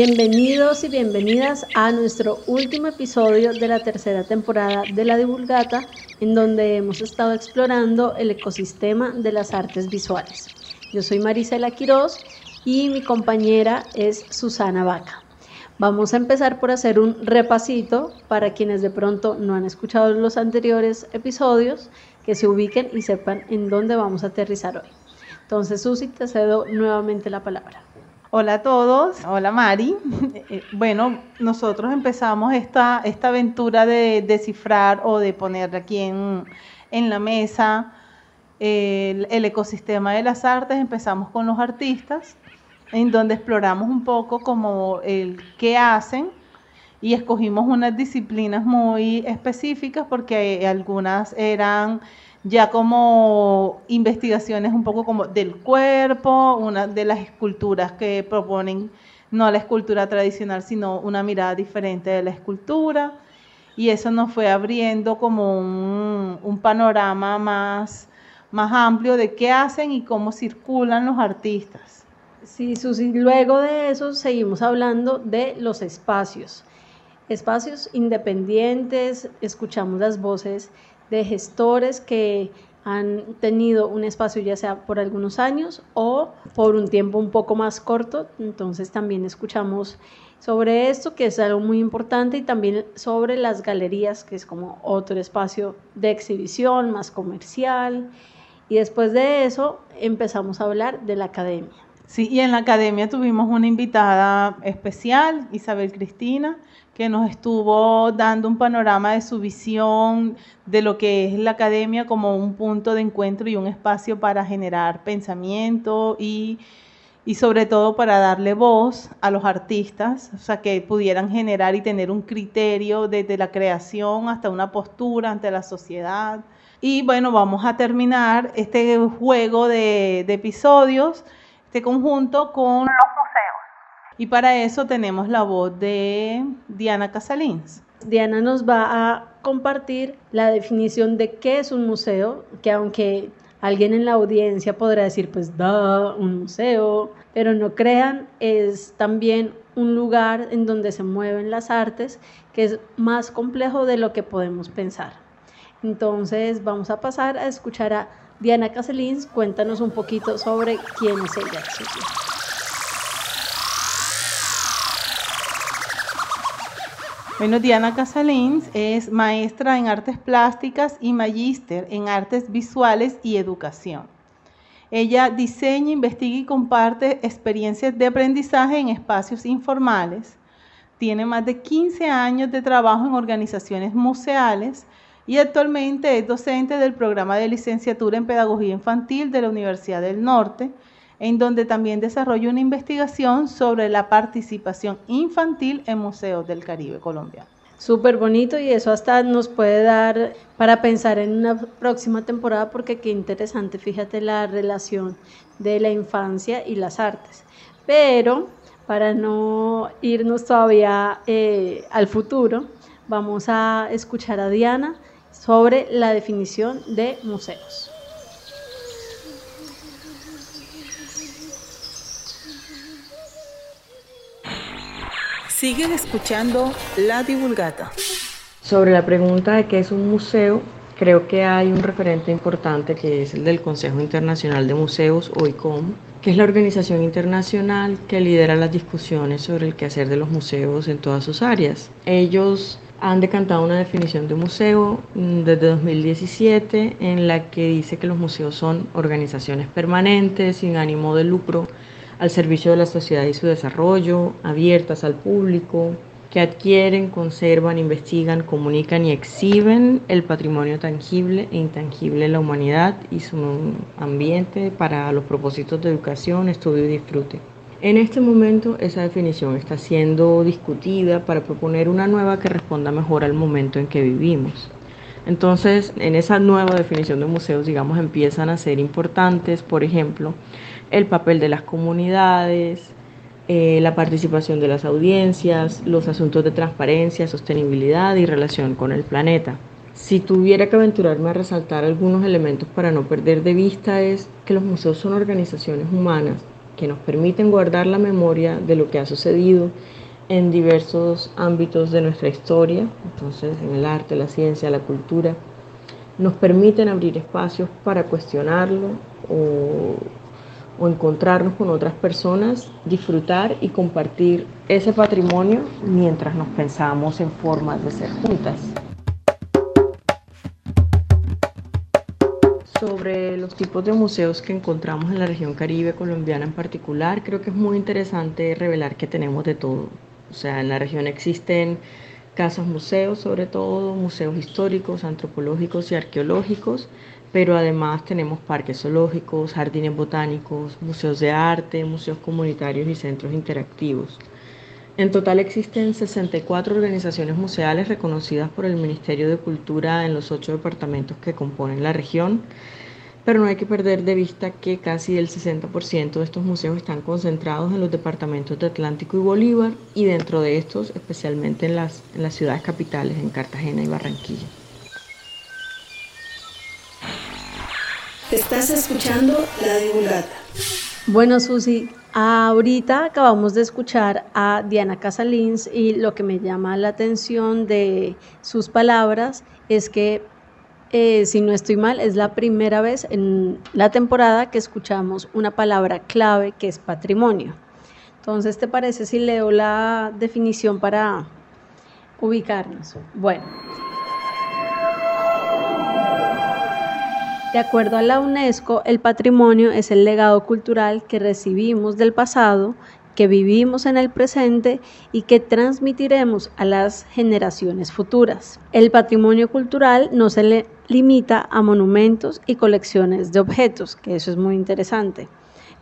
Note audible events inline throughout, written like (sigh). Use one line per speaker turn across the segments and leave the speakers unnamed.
Bienvenidos y bienvenidas a nuestro último episodio de la tercera temporada de La Divulgata, en donde hemos estado explorando el ecosistema de las artes visuales. Yo soy Marisela Quiroz y mi compañera es Susana Vaca. Vamos a empezar por hacer un repasito para quienes de pronto no han escuchado los anteriores episodios, que se ubiquen y sepan en dónde vamos a aterrizar hoy. Entonces, Susi, te cedo nuevamente la palabra.
Hola a todos, hola Mari. (laughs) Eh, eh, bueno, nosotros empezamos esta, esta aventura de descifrar o de poner aquí en, la mesa el, el, ecosistema de las artes. Empezamos con los artistas, en donde exploramos un poco como el qué hacen y escogimos unas disciplinas muy específicas porque algunas eran ya como investigaciones un poco como del cuerpo, una de las esculturas que proponen no la escultura tradicional, sino una mirada diferente de la escultura. Y eso nos fue abriendo como un, panorama más, más amplio de qué hacen y cómo circulan los artistas.
Sí, Susi, luego de eso seguimos hablando de los espacios. Espacios independientes, escuchamos las voces de gestores que han tenido un espacio ya sea por algunos años o por un tiempo un poco más corto. Entonces también escuchamos sobre esto, que es algo muy importante, y también sobre las galerías, que es como otro espacio de exhibición más comercial. Y después de eso empezamos a hablar de la academia.
Sí, y en la academia tuvimos una invitada especial, Isabel Cristina, que nos estuvo dando un panorama de su visión de lo que es la academia como un punto de encuentro y un espacio para generar pensamiento y, sobre todo para darle voz a los artistas, o sea, que pudieran generar y tener un criterio desde la creación hasta una postura ante la sociedad. Y bueno, vamos a terminar este juego de, episodios, este conjunto con y para eso tenemos la voz de Diana Casalins.
Diana nos va a compartir la definición de qué es un museo, que aunque alguien en la audiencia podrá decir, pues da, un museo, pero no crean, es también un lugar en donde se mueven las artes, que es más complejo de lo que podemos pensar. Entonces vamos a pasar a escuchar a Diana Casalins, cuéntanos un poquito sobre quién es ella.
Bueno, Diana Casalins es maestra en artes plásticas y magíster en artes visuales y educación. Ella diseña, investiga y comparte experiencias de aprendizaje en espacios informales. Tiene más de 15 años de trabajo en organizaciones museales y actualmente es docente del programa de licenciatura en Pedagogía Infantil de la Universidad del Norte en donde también desarrolla una investigación sobre la participación infantil en museos del Caribe colombiano.
Súper bonito y eso hasta nos puede dar para pensar en una próxima temporada porque qué interesante, fíjate la relación de la infancia y las artes. Pero para no irnos todavía eh, al futuro, vamos a escuchar a Diana sobre la definición de museos.
Siguen escuchando La Divulgata.
Sobre la pregunta de qué es un museo, creo que hay un referente importante que es el del Consejo Internacional de Museos, o ICOM, que es la organización internacional que lidera las discusiones sobre el quehacer de los museos en todas sus áreas. Ellos han decantado una definición de museo mm, desde 2017 en la que dice que los museos son organizaciones permanentes, sin ánimo de lucro, al servicio de la sociedad y su desarrollo, abiertas al público, que adquieren, conservan, investigan, comunican y exhiben el patrimonio tangible e intangible de la humanidad y su ambiente para los propósitos de educación, estudio y disfrute. En este momento esa definición está siendo discutida para proponer una nueva que responda mejor al momento en que vivimos. Entonces, en esa nueva definición de museos, digamos, empiezan a ser importantes, por ejemplo, el papel de las comunidades, eh, la participación de las audiencias, los asuntos de transparencia, sostenibilidad y relación con el planeta. Si tuviera que aventurarme a resaltar algunos elementos para no perder de vista es que los museos son organizaciones humanas que nos permiten guardar la memoria de lo que ha sucedido en diversos ámbitos de nuestra historia, entonces en el arte, la ciencia, la cultura, nos permiten abrir espacios para cuestionarlo o, o, encontrarnos con otras personas, disfrutar y compartir ese patrimonio mientras nos pensamos en formas de ser juntas. Sobre los tipos de museos que encontramos en la región caribe colombiana en particular, creo que es muy interesante revelar que tenemos de todo o sea, en la región existen casas museos, sobre todo museos históricos, antropológicos y arqueológicos, pero además tenemos parques zoológicos, jardines botánicos, museos de arte, museos comunitarios y centros interactivos. En total existen 64 organizaciones museales reconocidas por el Ministerio de Cultura en los ocho departamentos que componen la región pero no hay que perder de vista que casi el 60% de estos museos están concentrados en los departamentos de Atlántico y Bolívar y dentro de estos especialmente en las, ciudades capitales, en Cartagena y Barranquilla.
Estás escuchando La Divulgata.
Bueno, Susi, ahorita acabamos de escuchar a Diana Casalins y lo que me llama la atención de sus palabras es que eh, si no estoy mal, es la primera vez en la temporada que escuchamos una palabra clave que es patrimonio. Entonces, ¿te parece si leo la definición para ubicarnos? Bueno. De acuerdo a la UNESCO, el patrimonio es el legado cultural que recibimos del pasado que vivimos en el presente y que transmitiremos a las generaciones futuras. El patrimonio cultural no se limita a monumentos y colecciones de objetos, que eso es muy interesante.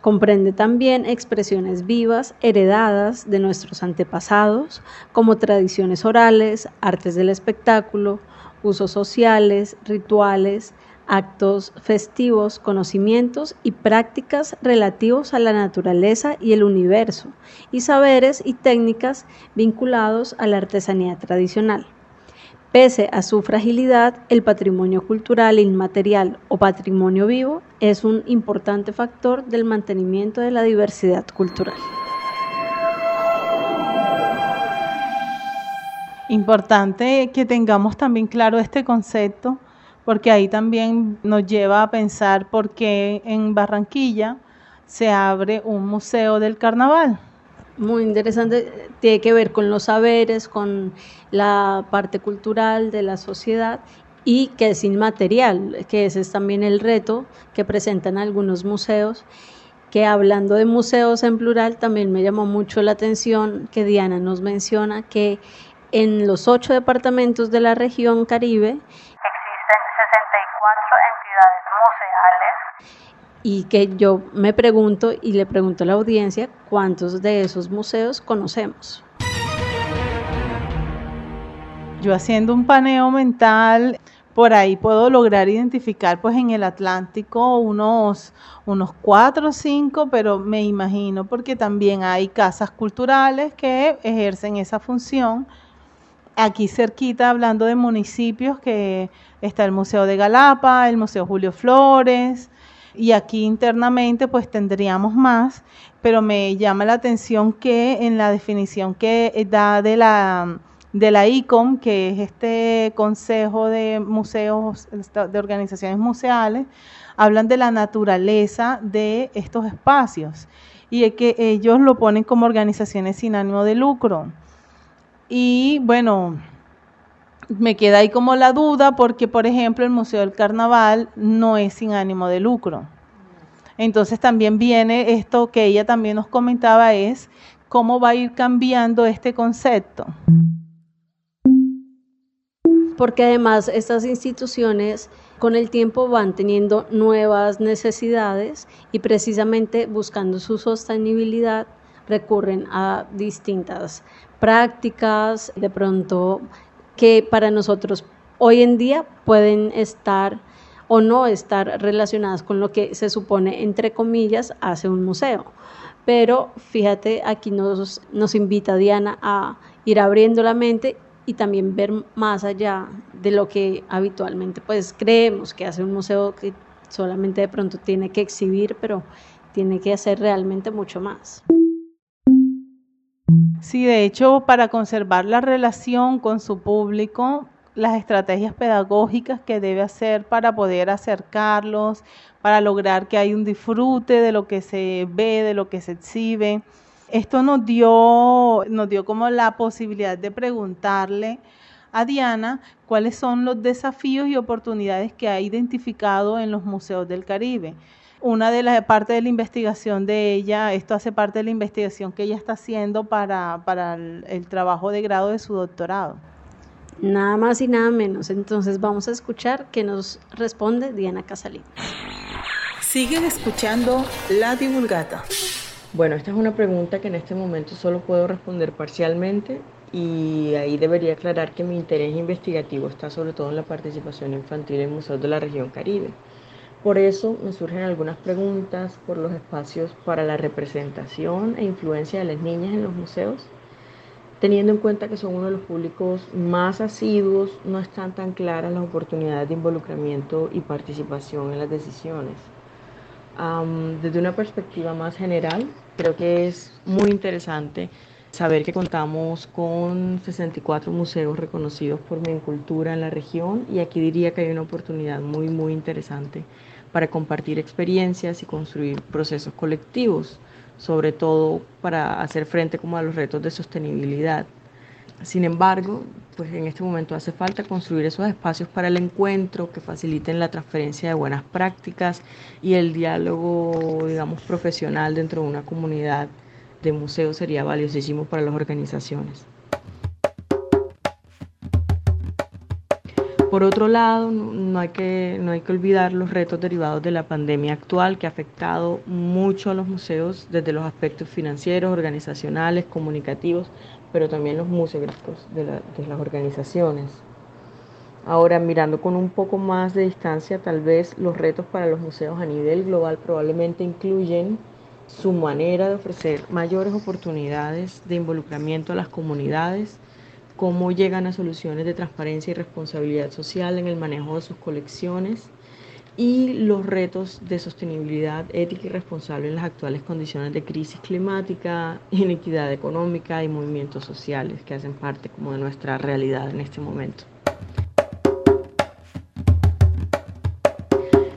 Comprende también expresiones vivas heredadas de nuestros antepasados, como tradiciones orales, artes del espectáculo, usos sociales, rituales, actos festivos, conocimientos y prácticas relativos a la naturaleza y el universo, y saberes y técnicas vinculados a la artesanía tradicional. Pese a su fragilidad, el patrimonio cultural inmaterial o patrimonio vivo es un importante factor del mantenimiento de la diversidad cultural.
Importante que tengamos también claro este concepto porque ahí también nos lleva a pensar por qué en Barranquilla se abre un museo del carnaval.
Muy interesante, tiene que ver con los saberes, con la parte cultural de la sociedad y que es inmaterial, que ese es también el reto que presentan algunos museos, que hablando de museos en plural, también me llamó mucho la atención que Diana nos menciona que en los ocho departamentos de la región Caribe y que yo me pregunto y le pregunto a la audiencia cuántos de esos museos conocemos.
Yo haciendo un paneo mental, por ahí puedo lograr identificar pues en el Atlántico unos, unos cuatro o cinco, pero me imagino porque también hay casas culturales que ejercen esa función. Aquí cerquita, hablando de municipios, que está el Museo de Galapa, el Museo Julio Flores, y aquí internamente pues tendríamos más, pero me llama la atención que en la definición que da de la de la ICOM, que es este Consejo de Museos, de Organizaciones Museales, hablan de la naturaleza de estos espacios y es que ellos lo ponen como organizaciones sin ánimo de lucro. Y bueno, me queda ahí como la duda porque, por ejemplo, el Museo del Carnaval no es sin ánimo de lucro. Entonces también viene esto que ella también nos comentaba es cómo va a ir cambiando este concepto.
Porque además estas instituciones con el tiempo van teniendo nuevas necesidades y precisamente buscando su sostenibilidad recurren a distintas prácticas, de pronto que para nosotros hoy en día pueden estar o no estar relacionadas con lo que se supone, entre comillas, hace un museo. Pero fíjate, aquí nos, nos invita Diana a ir abriendo la mente y también ver más allá de lo que habitualmente pues creemos que hace un museo que solamente de pronto tiene que exhibir, pero tiene que hacer realmente mucho más.
Sí, de hecho, para conservar la relación con su público, las estrategias pedagógicas que debe hacer para poder acercarlos, para lograr que haya un disfrute de lo que se ve, de lo que se exhibe. Esto nos dio, nos dio como la posibilidad de preguntarle a Diana cuáles son los desafíos y oportunidades que ha identificado en los museos del Caribe. Una de las partes de la investigación de ella, esto hace parte de la investigación que ella está haciendo para, el, el trabajo de grado de su doctorado.
Nada más y nada menos. Entonces vamos a escuchar qué nos responde Diana Casalín.
Siguen escuchando La Divulgata.
Bueno, esta es una pregunta que en este momento solo puedo responder parcialmente y ahí debería aclarar que mi interés investigativo está sobre todo en la participación infantil en museos de la región Caribe. Por eso me surgen algunas preguntas por los espacios para la representación e influencia de las niñas en los museos teniendo en cuenta que son uno de los públicos más asiduos, no están tan claras las oportunidades de involucramiento y participación en las decisiones. desde una perspectiva más general, creo que es muy interesante saber que contamos con 64 museos reconocidos por Cultura en la región y aquí diría que hay una oportunidad muy, muy interesante para compartir experiencias y construir procesos colectivos sobre todo para hacer frente como a los retos de sostenibilidad. Sin embargo, pues en este momento hace falta construir esos espacios para el encuentro que faciliten la transferencia de buenas prácticas y el diálogo, digamos, profesional dentro de una comunidad de museos sería valiosísimo para las organizaciones. Por otro lado, no hay, que, no hay que olvidar los retos derivados de la pandemia actual que ha afectado mucho a los museos desde los aspectos financieros, organizacionales, comunicativos, pero también los museográficos de, de las organizaciones. Ahora, mirando con un poco más de distancia, tal vez los retos para los museos a nivel global probablemente incluyen su manera de ofrecer mayores oportunidades de involucramiento a las comunidades, cómo llegan a soluciones de transparencia y responsabilidad social en el manejo de sus colecciones y los retos de sostenibilidad ética y responsable en las actuales condiciones de crisis climática, inequidad económica y movimientos sociales que hacen parte como de nuestra realidad en este momento.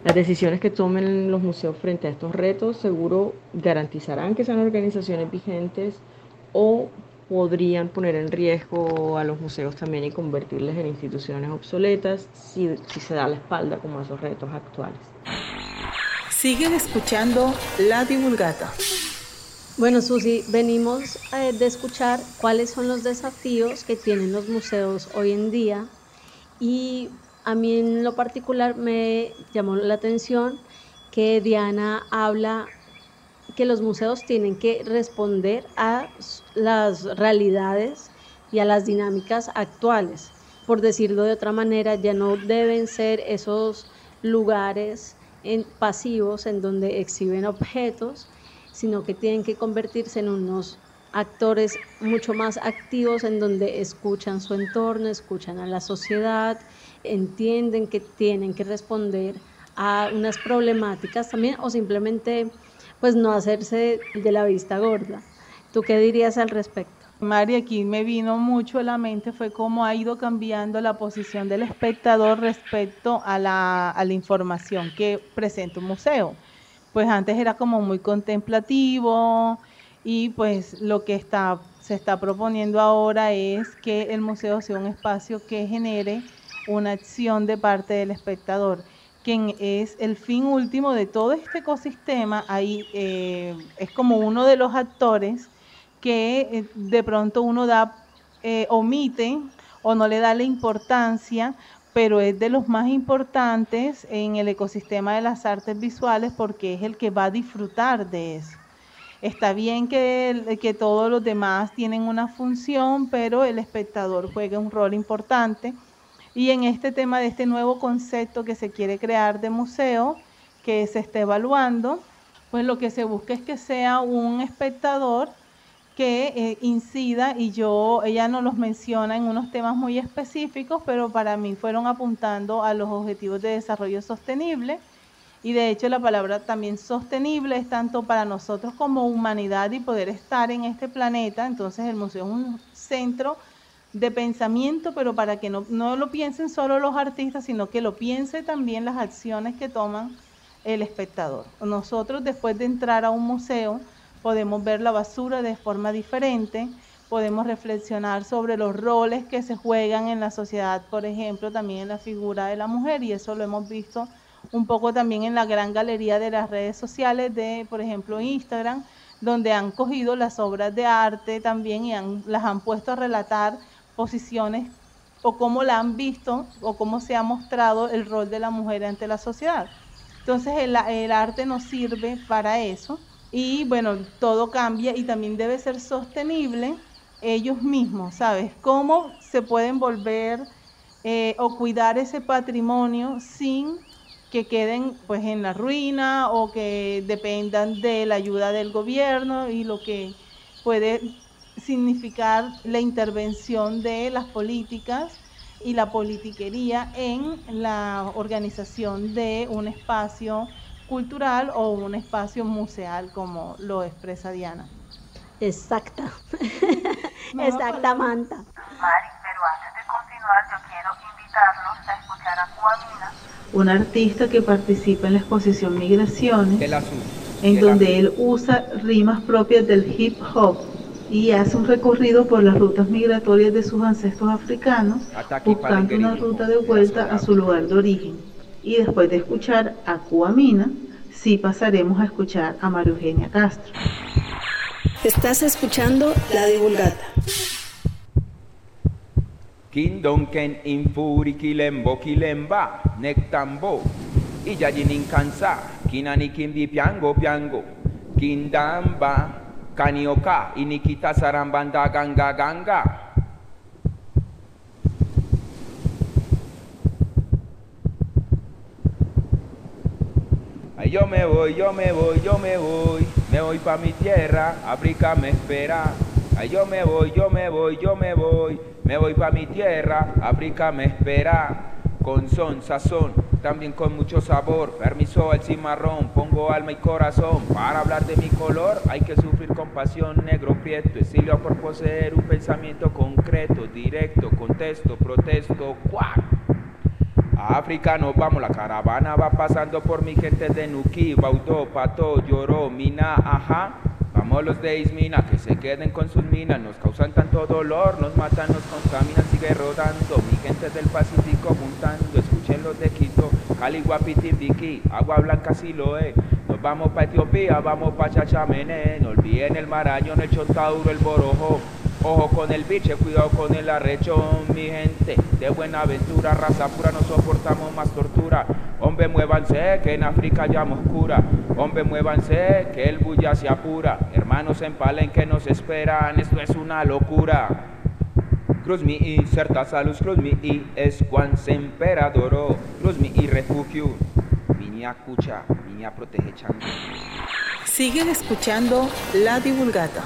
Las decisiones que tomen los museos frente a estos retos seguro garantizarán que sean organizaciones vigentes o podrían poner en riesgo a los museos también y convertirles en instituciones obsoletas si, se da la espalda como a esos retos actuales.
Siguen escuchando La Divulgata.
Bueno, Susi, venimos eh, de escuchar cuáles son los desafíos que tienen los museos hoy en día y a mí en lo particular me llamó la atención que Diana habla que los museos tienen que responder a las realidades y a las dinámicas actuales. Por decirlo de otra manera, ya no deben ser esos lugares pasivos en donde exhiben objetos, sino que tienen que convertirse en unos actores mucho más activos en donde escuchan su entorno, escuchan a la sociedad, entienden que tienen que responder a unas problemáticas también o simplemente pues no hacerse de la vista gorda. ¿Tú qué dirías al respecto?
Mari, aquí me vino mucho a la mente fue cómo ha ido cambiando la posición del espectador respecto a la, a la información que presenta un museo. Pues antes era como muy contemplativo y pues lo que está, se está proponiendo ahora es que el museo sea un espacio que genere una acción de parte del espectador quien es el fin último de todo este ecosistema, ahí eh, es como uno de los actores que eh, de pronto uno da, eh, omite o no le da la importancia, pero es de los más importantes en el ecosistema de las artes visuales porque es el que va a disfrutar de eso. Está bien que, que todos los demás tienen una función, pero el espectador juega un rol importante. Y en este tema de este nuevo concepto que se quiere crear de museo, que se está evaluando, pues lo que se busca es que sea un espectador que eh, incida y yo, ella nos los menciona en unos temas muy específicos, pero para mí fueron apuntando a los objetivos de desarrollo sostenible y de hecho la palabra también sostenible es tanto para nosotros como humanidad y poder estar en este planeta. Entonces el museo es un centro de pensamiento, pero para que no, no lo piensen solo los artistas, sino que lo piense también las acciones que toman el espectador. Nosotros después de entrar a un museo podemos ver la basura de forma diferente, podemos reflexionar sobre los roles que se juegan en la sociedad, por ejemplo, también en la figura de la mujer, y eso lo hemos visto un poco también en la gran galería de las redes sociales de, por ejemplo, Instagram, donde han cogido las obras de arte también y las han puesto a relatar posiciones o cómo la han visto o cómo se ha mostrado el rol de la mujer ante la sociedad. Entonces el, arte nos sirve para eso y bueno, todo cambia y también debe ser sostenible ellos mismos, ¿sabes? ¿Cómo se pueden volver eh, o cuidar ese patrimonio sin que queden pues en la ruina o que dependan de la ayuda del gobierno y lo que puede significar la intervención de las políticas y la politiquería en la organización de un espacio cultural o un espacio museal como lo expresa Diana.
Exacta, (laughs) exacta Manta.
Mari, pero antes de continuar yo quiero invitarlos a escuchar a Cuamina
un artista que participa en la exposición Migraciones, en donde él usa rimas propias del hip hop y hace un recorrido por las rutas migratorias de sus ancestros africanos, buscando una ruta de vuelta a su lugar de origen. Y después de escuchar a Cuamina, sí pasaremos a escuchar a María Eugenia Castro.
Estás escuchando La Divulgata.
Kindonken infuri kilembo kilemba nektambo ijajinin kansa kinani kimbi piango piango kindamba kanioka inikita sarambanda ganga ganga Ay, yo me voy, yo me voy, yo me voy, me voy pa mi tierra, África me espera. Ay, yo me voy, yo me voy, yo me voy, me voy pa mi tierra, África me espera. Con son, sazón, también con mucho sabor. Permiso al cimarrón, pongo alma y corazón. Para hablar de mi color hay que sufrir con pasión, negro prieto. Exilio por poseer un pensamiento concreto, directo, contesto, protesto, cuac. África nos vamos, la caravana va pasando por mi gente de Nuki, Baudó, Pato, Lloró, Mina, ajá. Los de Ismina, que se queden con sus minas, nos causan tanto dolor, nos matan, nos contaminan, sigue rodando. Mi gente del Pacífico juntando, escuchen los de Quito, Cali, Guapitimbiqui, Agua Blanca, Siloé. Nos vamos pa' Etiopía, vamos pa' Chachamené, no olviden el Marañón, el Chontaduro, el Borojo. Ojo con el biche, cuidado con el arrechón, mi gente. De buena aventura, raza pura, no soportamos más tortura. Hombre, muévanse, que en África ya oscura. Hombre, muévanse, que el bulla se apura. Hermanos en que nos esperan, esto es una locura. Cruz mi y certa salud, cruz mi y es cuan emperadoro. Cruz mi y refugio. Miña cucha, miña protege chango.
Siguen escuchando La Divulgata.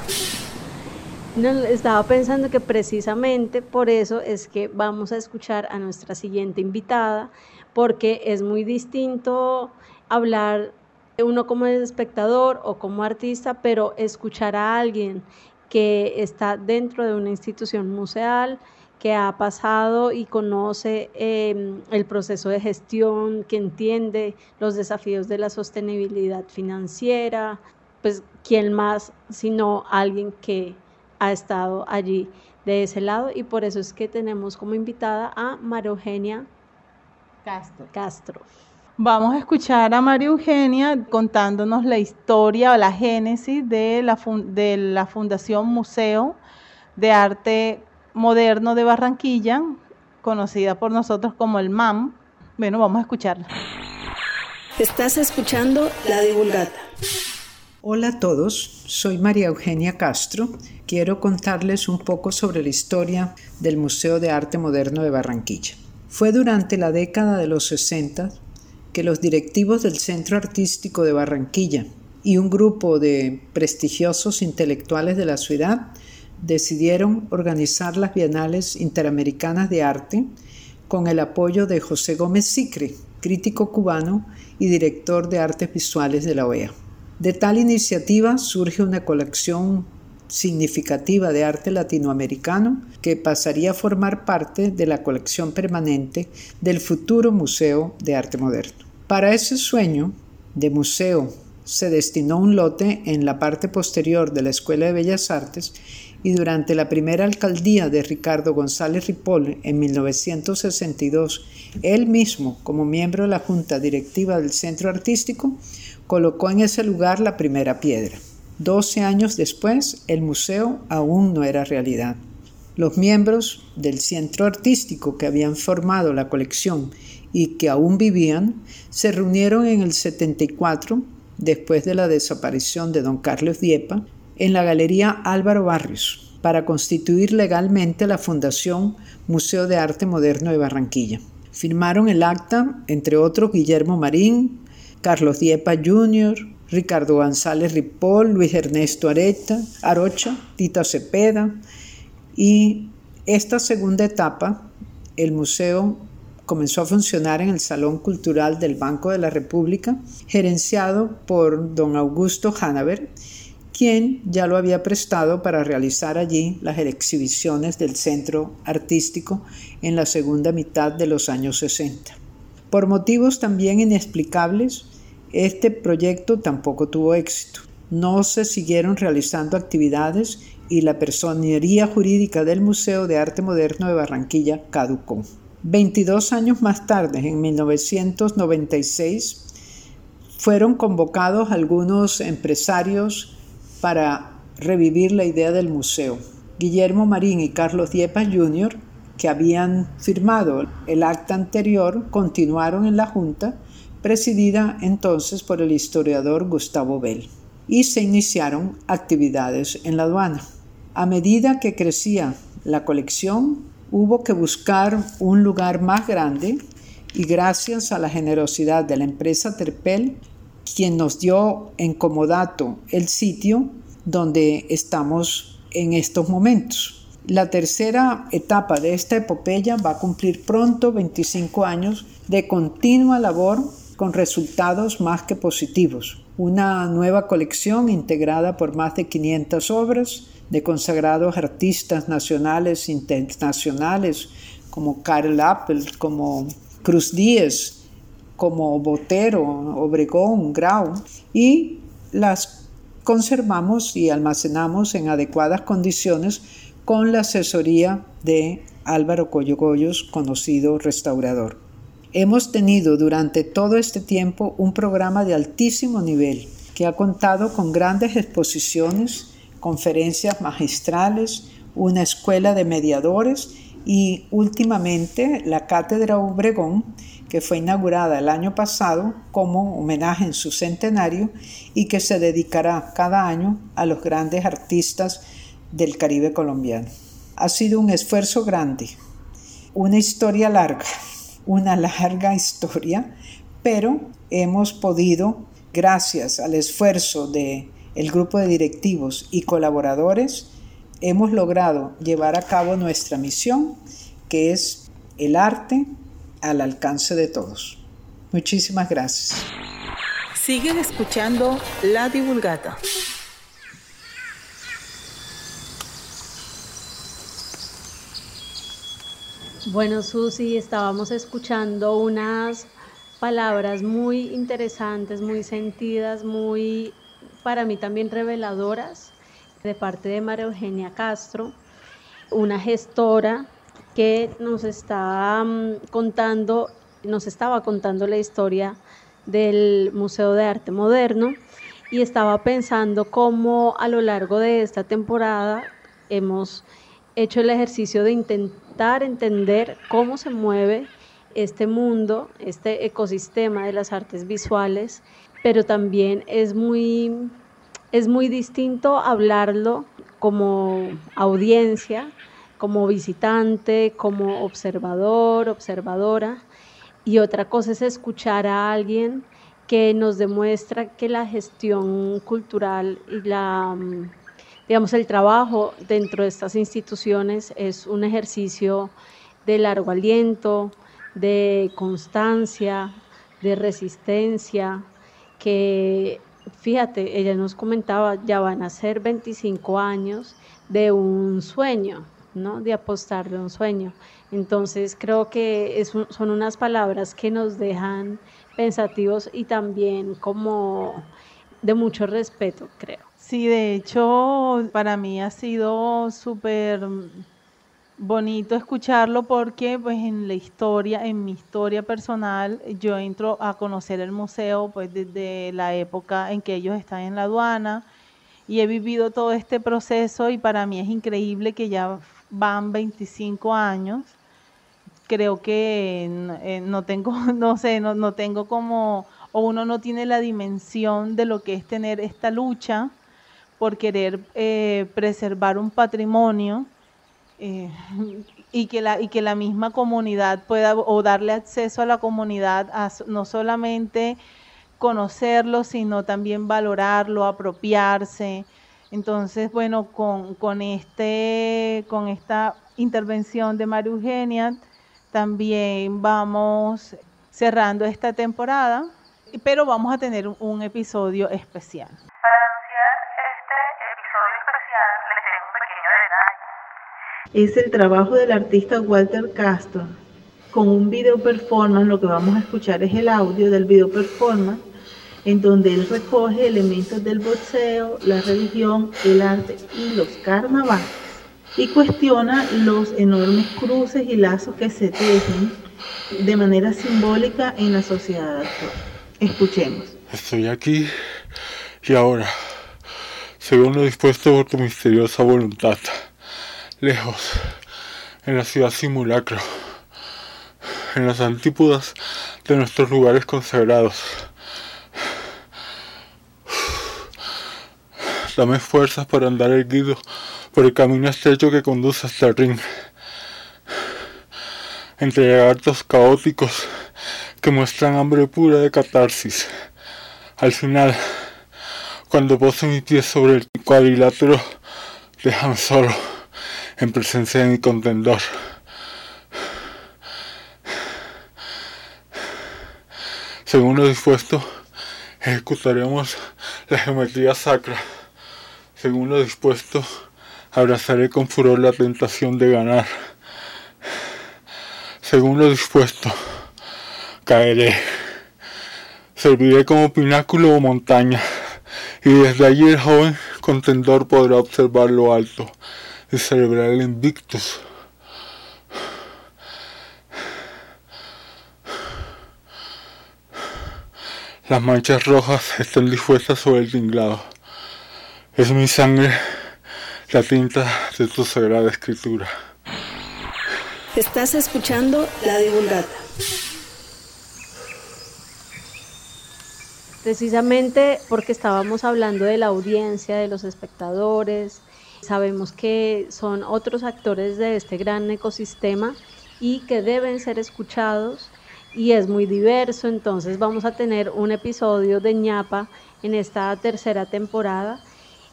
No, estaba pensando que precisamente por eso es que vamos a escuchar a nuestra siguiente invitada, porque es muy distinto hablar uno como espectador o como artista, pero escuchar a alguien que está dentro de una institución museal, que ha pasado y conoce em, el proceso de gestión, que entiende los desafíos de la sostenibilidad financiera, pues quién más sino alguien que ha estado allí de ese lado y por eso es que tenemos como invitada a María Eugenia
Castro.
Castro.
Vamos a escuchar a María Eugenia contándonos la historia o la génesis de la, de la Fundación Museo de Arte Moderno de Barranquilla, conocida por nosotros como el MAM. Bueno, vamos a escucharla.
Estás escuchando La Divulgata.
Hola a todos, soy María Eugenia Castro. Quiero contarles un poco sobre la historia del Museo de Arte Moderno de Barranquilla. Fue durante la década de los 60 que los directivos del Centro Artístico de Barranquilla y un grupo de prestigiosos intelectuales de la ciudad decidieron organizar las Bienales Interamericanas de Arte con el apoyo de José Gómez Sicre, crítico cubano y director de artes visuales de la OEA. De tal iniciativa surge una colección significativa de arte latinoamericano que pasaría a formar parte de la colección permanente del futuro Museo de Arte Moderno. Para ese sueño de museo se destinó un lote en la parte posterior de la Escuela de Bellas Artes y durante la primera alcaldía de Ricardo González Ripoll en 1962, él mismo, como miembro de la Junta Directiva del Centro Artístico, colocó en ese lugar la primera piedra. Doce años después, el museo aún no era realidad. Los miembros del centro artístico que habían formado la colección y que aún vivían, se reunieron en el 74, después de la desaparición de don Carlos Diepa, en la Galería Álvaro Barrios, para constituir legalmente la Fundación Museo de Arte Moderno de Barranquilla. Firmaron el acta, entre otros, Guillermo Marín, Carlos Diepa Jr., Ricardo González Ripoll, Luis Ernesto Areta, Arocha, Tita Cepeda. Y esta segunda etapa, el museo comenzó a funcionar en el Salón Cultural del Banco de la República, gerenciado por don Augusto Hanaver, quien ya lo había prestado para realizar allí las exhibiciones del Centro Artístico en la segunda mitad de los años 60. Por motivos también inexplicables, este proyecto tampoco tuvo éxito. No se siguieron realizando actividades y la personería jurídica del Museo de Arte Moderno de Barranquilla caducó. 22 años más tarde, en 1996, fueron convocados algunos empresarios para revivir la idea del museo. Guillermo Marín y Carlos Diepa Jr., que habían firmado el acta anterior, continuaron en la Junta presidida entonces por el historiador Gustavo Bell, y se iniciaron actividades en la aduana. A medida que crecía la colección, hubo que buscar un lugar más grande y gracias a la generosidad de la empresa Terpel, quien nos dio en comodato el sitio donde estamos en estos momentos. La tercera etapa de esta epopeya va a cumplir pronto 25 años de continua labor con resultados más que positivos. Una nueva colección integrada por más de 500 obras de consagrados artistas nacionales e internacionales como Karl Appel, como Cruz Díez, como Botero, Obregón, Grau, y las conservamos y almacenamos en adecuadas condiciones con la asesoría de Álvaro Coyogoyos, conocido restaurador. Hemos tenido durante todo este tiempo un programa de altísimo nivel que ha contado con grandes exposiciones, conferencias magistrales, una escuela de mediadores y últimamente la Cátedra Obregón, que fue inaugurada el año pasado como homenaje en su centenario y que se dedicará cada año a los grandes artistas del Caribe colombiano. Ha sido un esfuerzo grande, una historia larga una larga historia, pero hemos podido, gracias al esfuerzo de el grupo de directivos y colaboradores, hemos logrado llevar a cabo nuestra misión, que es el arte al alcance de todos. Muchísimas gracias.
Siguen escuchando La Divulgata.
Bueno, Susi, estábamos escuchando unas palabras muy interesantes, muy sentidas, muy para mí también reveladoras de parte de María Eugenia Castro, una gestora que nos está mm, contando, nos estaba contando la historia del Museo de Arte Moderno y estaba pensando cómo a lo largo de esta temporada hemos hecho el ejercicio de intentar entender cómo se mueve este mundo, este ecosistema de las artes visuales, pero también es muy es muy distinto hablarlo como audiencia, como visitante, como observador, observadora, y otra cosa es escuchar a alguien que nos demuestra que la gestión cultural y la, mm, digamos, el trabajo dentro de estas instituciones es un ejercicio de largo aliento, de constancia, de resistencia, que fíjate, ella nos comentaba, ya van a ser 25 años de un sueño, ¿no? De apostar de un sueño. Entonces creo que son unas palabras que nos dejan pensativos y también como de mucho respeto, creo.
Sí, de hecho, para mí ha sido súper bonito escucharlo porque pues en la historia, en mi historia personal, yo entro a conocer el museo pues desde la época en que ellos están en la aduana y he vivido todo este proceso y para mí es increíble que ya van 25 años. Creo que eh, no tengo, (laughs) no sé, no, no tengo como, o uno no tiene la dimensión de lo que es tener esta lucha por querer eh, preservar un patrimonio eh, y, que la, y que la misma comunidad pueda o darle acceso a la comunidad a no solamente conocerlo, sino también valorarlo, apropiarse. Entonces, bueno, con, con, este, con esta intervención de María Eugenia, también vamos cerrando esta temporada, pero vamos a tener un episodio especial. es el trabajo del artista Walter Castro. Con un video performance, lo que vamos a escuchar es el audio del video performance, en donde él recoge elementos del boxeo, la religión, el arte y los carnavales, y cuestiona los enormes cruces y lazos que se tejen de manera simbólica en la sociedad actual. Escuchemos.
Estoy aquí y ahora, según lo dispuesto por tu misteriosa voluntad lejos, en la ciudad simulacro, en las antípodas de nuestros lugares consagrados. Dame fuerzas para andar erguido por el camino estrecho que conduce hasta el ring. Entre lagartos caóticos que muestran hambre pura de catarsis. Al final, cuando pose mis pies sobre el cuadrilátero, déjame solo en presencia de mi contendor. Según lo dispuesto, ejecutaremos la geometría sacra. Según lo dispuesto, abrazaré con furor la tentación de ganar. Según lo dispuesto, caeré. Serviré como pináculo o montaña, y desde allí el joven contendor podrá observar lo alto y celebrar el Invictus. Las manchas rojas están dispuestas sobre el tinglado. Es mi sangre la tinta de tu sagrada escritura.
Estás escuchando La Divulgata.
Precisamente porque estábamos hablando de la audiencia, de los espectadores, Sabemos que son otros actores de este gran ecosistema y que deben ser escuchados y es muy diverso, entonces vamos a tener un episodio de ñapa en esta tercera temporada.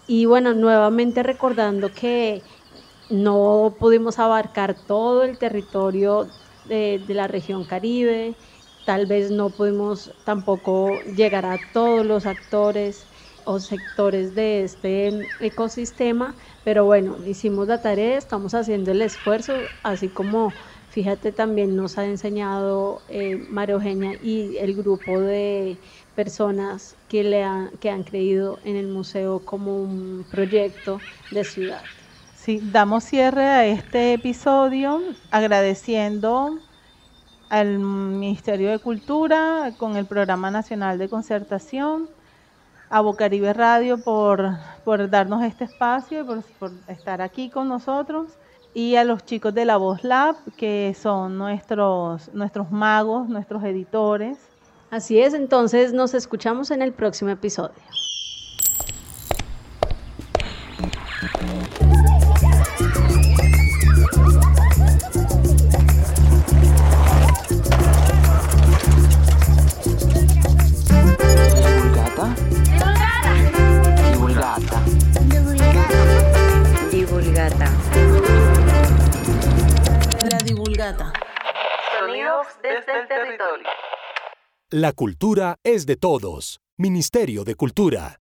Y bueno, nuevamente recordando que no pudimos abarcar todo el territorio de, de la región caribe, tal vez no pudimos tampoco llegar a todos los actores o sectores de este ecosistema, pero bueno, hicimos la tarea, estamos haciendo el esfuerzo, así como fíjate también nos ha enseñado eh, María Eugenia y el grupo de personas que, le han, que han creído en el museo como un proyecto de ciudad.
Sí, damos cierre a este episodio agradeciendo al Ministerio de Cultura con el Programa Nacional de Concertación a Bocaribe Radio por, por darnos este espacio y por, por, estar aquí con nosotros. Y a los chicos de La Voz Lab, que son nuestros, nuestros magos, nuestros editores.
Así es, entonces nos escuchamos en el próximo episodio.
Divulgata.
Divulgata.
La Divulgata.
Sonidos desde el territorio.
La cultura es de todos. Ministerio de Cultura.